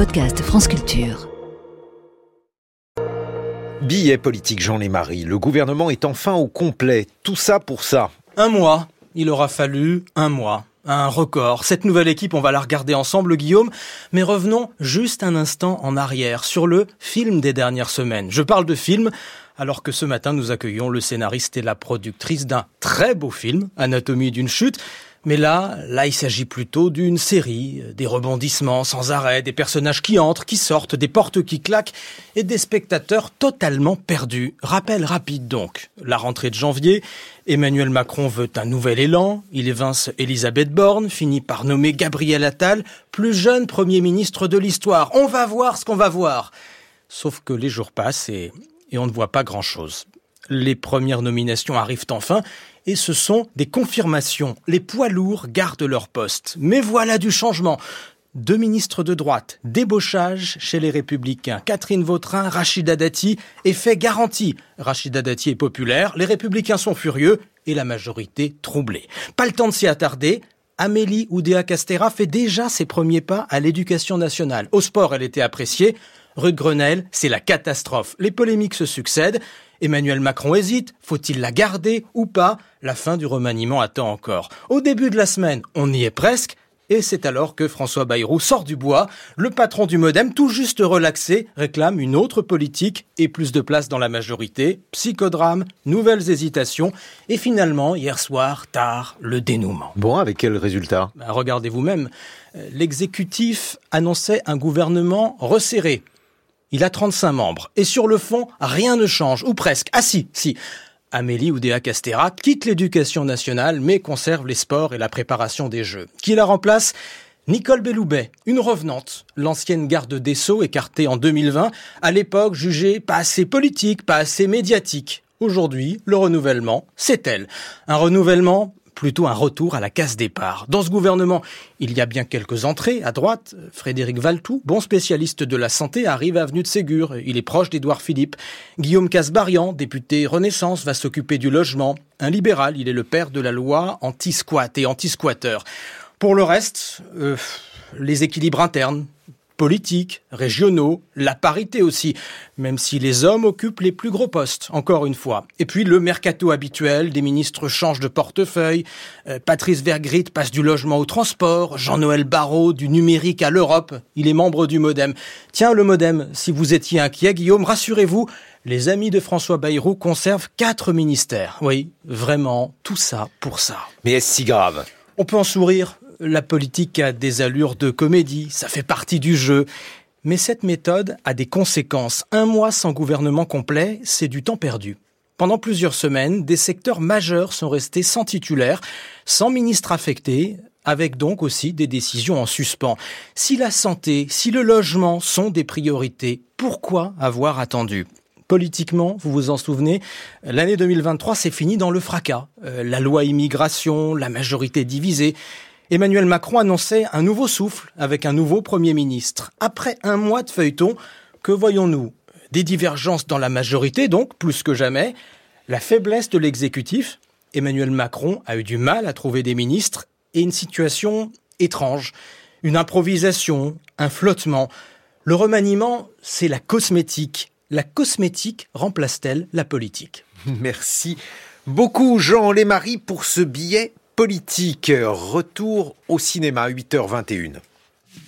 podcast France Culture. Billet politique Jean Lémarie, le gouvernement est enfin au complet. Tout ça pour ça. Un mois. Il aura fallu un mois. Un record. Cette nouvelle équipe, on va la regarder ensemble, Guillaume. Mais revenons juste un instant en arrière sur le film des dernières semaines. Je parle de film alors que ce matin nous accueillons le scénariste et la productrice d'un très beau film, Anatomie d'une chute. Mais là, là, il s'agit plutôt d'une série, des rebondissements sans arrêt, des personnages qui entrent, qui sortent, des portes qui claquent et des spectateurs totalement perdus. Rappel rapide donc. La rentrée de janvier, Emmanuel Macron veut un nouvel élan, il évince Elisabeth Borne, finit par nommer Gabriel Attal, plus jeune Premier ministre de l'histoire. On va voir ce qu'on va voir. Sauf que les jours passent et, et on ne voit pas grand-chose. Les premières nominations arrivent enfin et ce sont des confirmations. Les poids lourds gardent leur poste. Mais voilà du changement. Deux ministres de droite, débauchage chez les Républicains. Catherine Vautrin, Rachida Dati, effet garanti. Rachida Dati est populaire, les Républicains sont furieux et la majorité troublée. Pas le temps de s'y attarder. Amélie Oudéa-Castera fait déjà ses premiers pas à l'éducation nationale. Au sport, elle était appréciée. Rue Grenelle, c'est la catastrophe. Les polémiques se succèdent. Emmanuel Macron hésite, faut-il la garder ou pas? La fin du remaniement attend encore. Au début de la semaine, on y est presque, et c'est alors que François Bayrou sort du bois. Le patron du Modem, tout juste relaxé, réclame une autre politique et plus de place dans la majorité. Psychodrame, nouvelles hésitations. Et finalement, hier soir, tard, le dénouement. Bon, avec quel résultat? Bah, Regardez vous-même. L'exécutif annonçait un gouvernement resserré. Il a 35 membres. Et sur le fond, rien ne change. Ou presque. Ah si, si. Amélie Oudéa Castera quitte l'éducation nationale mais conserve les sports et la préparation des Jeux. Qui la remplace? Nicole Belloubet, une revenante, l'ancienne garde des Sceaux écartée en 2020, à l'époque jugée pas assez politique, pas assez médiatique. Aujourd'hui, le renouvellement, c'est elle. Un renouvellement plutôt un retour à la case départ. Dans ce gouvernement, il y a bien quelques entrées. À droite, Frédéric Valtou, bon spécialiste de la santé, arrive à Avenue de Ségur. Il est proche d'Édouard Philippe. Guillaume Casbarian, député Renaissance, va s'occuper du logement. Un libéral, il est le père de la loi anti-squat et anti-squatteur. Pour le reste, euh, les équilibres internes, politiques, régionaux, la parité aussi, même si les hommes occupent les plus gros postes, encore une fois. Et puis le mercato habituel, des ministres changent de portefeuille, euh, Patrice Vergrit passe du logement au transport, Jean-Noël Barrot du numérique à l'Europe, il est membre du Modem. Tiens, le Modem, si vous étiez inquiet, Guillaume, rassurez-vous, les amis de François Bayrou conservent quatre ministères. Oui, vraiment, tout ça pour ça. Mais est-ce si grave? On peut en sourire, la politique a des allures de comédie, ça fait partie du jeu. Mais cette méthode a des conséquences. Un mois sans gouvernement complet, c'est du temps perdu. Pendant plusieurs semaines, des secteurs majeurs sont restés sans titulaire, sans ministre affecté, avec donc aussi des décisions en suspens. Si la santé, si le logement sont des priorités, pourquoi avoir attendu? Politiquement, vous vous en souvenez, l'année 2023 s'est finie dans le fracas. Euh, la loi immigration, la majorité divisée. Emmanuel Macron annonçait un nouveau souffle avec un nouveau Premier ministre. Après un mois de feuilleton, que voyons-nous? Des divergences dans la majorité, donc, plus que jamais. La faiblesse de l'exécutif. Emmanuel Macron a eu du mal à trouver des ministres et une situation étrange. Une improvisation, un flottement. Le remaniement, c'est la cosmétique. La cosmétique remplace-t-elle la politique? Merci beaucoup Jean Lémarie pour ce billet politique. Retour au cinéma, 8h21.